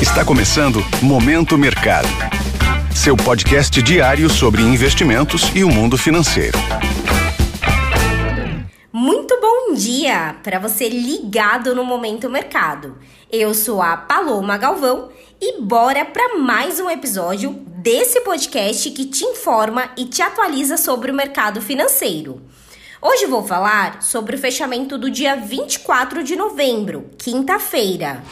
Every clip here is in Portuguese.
Está começando Momento Mercado. Seu podcast diário sobre investimentos e o mundo financeiro. Muito bom dia para você ligado no Momento Mercado. Eu sou a Paloma Galvão e bora para mais um episódio desse podcast que te informa e te atualiza sobre o mercado financeiro. Hoje vou falar sobre o fechamento do dia 24 de novembro, quinta-feira.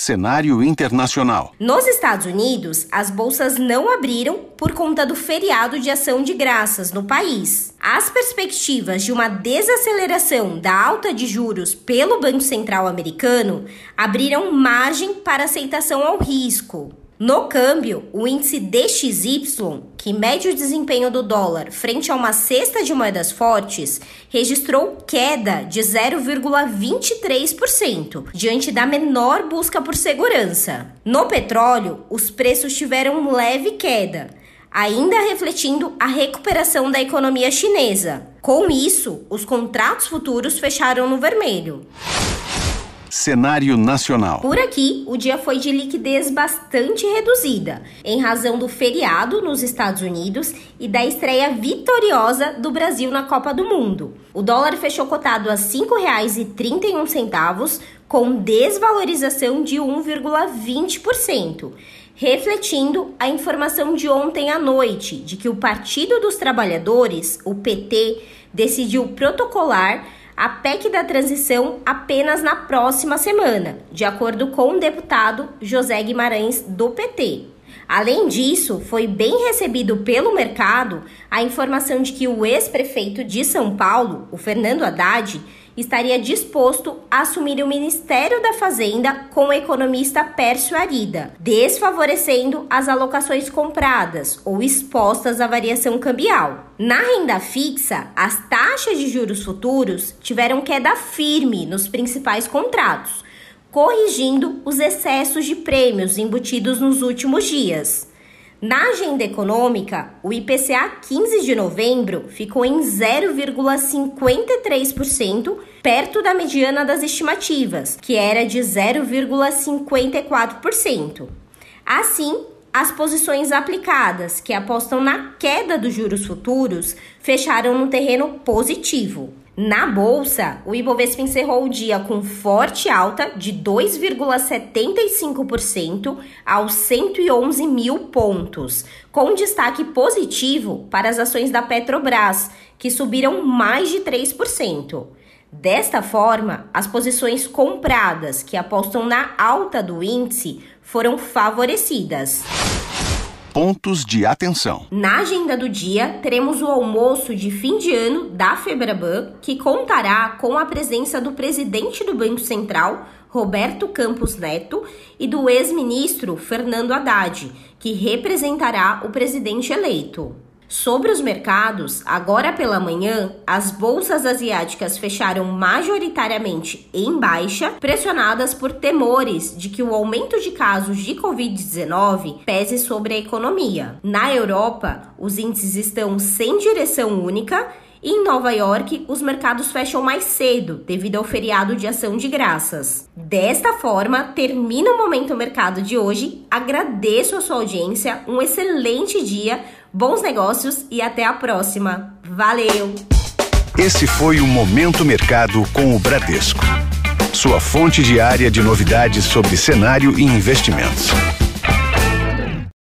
Cenário internacional. Nos Estados Unidos, as bolsas não abriram por conta do feriado de ação de graças no país. As perspectivas de uma desaceleração da alta de juros pelo Banco Central americano abriram margem para aceitação ao risco. No câmbio, o índice DXY, que mede o desempenho do dólar frente a uma cesta de moedas fortes, registrou queda de 0,23%, diante da menor busca por segurança. No petróleo, os preços tiveram leve queda, ainda refletindo a recuperação da economia chinesa. Com isso, os contratos futuros fecharam no vermelho. Cenário nacional. Por aqui, o dia foi de liquidez bastante reduzida, em razão do feriado nos Estados Unidos e da estreia vitoriosa do Brasil na Copa do Mundo. O dólar fechou cotado a R$ 5,31, com desvalorização de 1,20% refletindo a informação de ontem à noite de que o Partido dos Trabalhadores, o PT, decidiu protocolar a PEC da transição apenas na próxima semana, de acordo com o deputado José Guimarães do PT. Além disso, foi bem recebido pelo mercado a informação de que o ex-prefeito de São Paulo, o Fernando Haddad, estaria disposto a assumir o Ministério da Fazenda com o economista Pércio Arida, desfavorecendo as alocações compradas ou expostas à variação cambial. Na renda fixa, as taxas de juros futuros tiveram queda firme nos principais contratos, corrigindo os excessos de prêmios embutidos nos últimos dias. Na agenda econômica, o IPCA 15 de novembro ficou em 0,53%, perto da mediana das estimativas, que era de 0,54%. Assim, as posições aplicadas, que apostam na queda dos juros futuros, fecharam no terreno positivo. Na bolsa, o Ibovespa encerrou o dia com forte alta de 2,75% aos 111 mil pontos, com destaque positivo para as ações da Petrobras, que subiram mais de 3%. Desta forma, as posições compradas que apostam na alta do índice foram favorecidas pontos de atenção. Na agenda do dia, teremos o almoço de fim de ano da Febraban, que contará com a presença do presidente do Banco Central, Roberto Campos Neto, e do ex-ministro Fernando Haddad, que representará o presidente eleito. Sobre os mercados, agora pela manhã, as bolsas asiáticas fecharam majoritariamente em baixa, pressionadas por temores de que o aumento de casos de Covid-19 pese sobre a economia. Na Europa, os índices estão sem direção única em Nova York, os mercados fecham mais cedo devido ao feriado de ação de graças. Desta forma, termina o Momento Mercado de hoje. Agradeço a sua audiência, um excelente dia, bons negócios e até a próxima. Valeu! Esse foi o Momento Mercado com o Bradesco. Sua fonte diária de novidades sobre cenário e investimentos.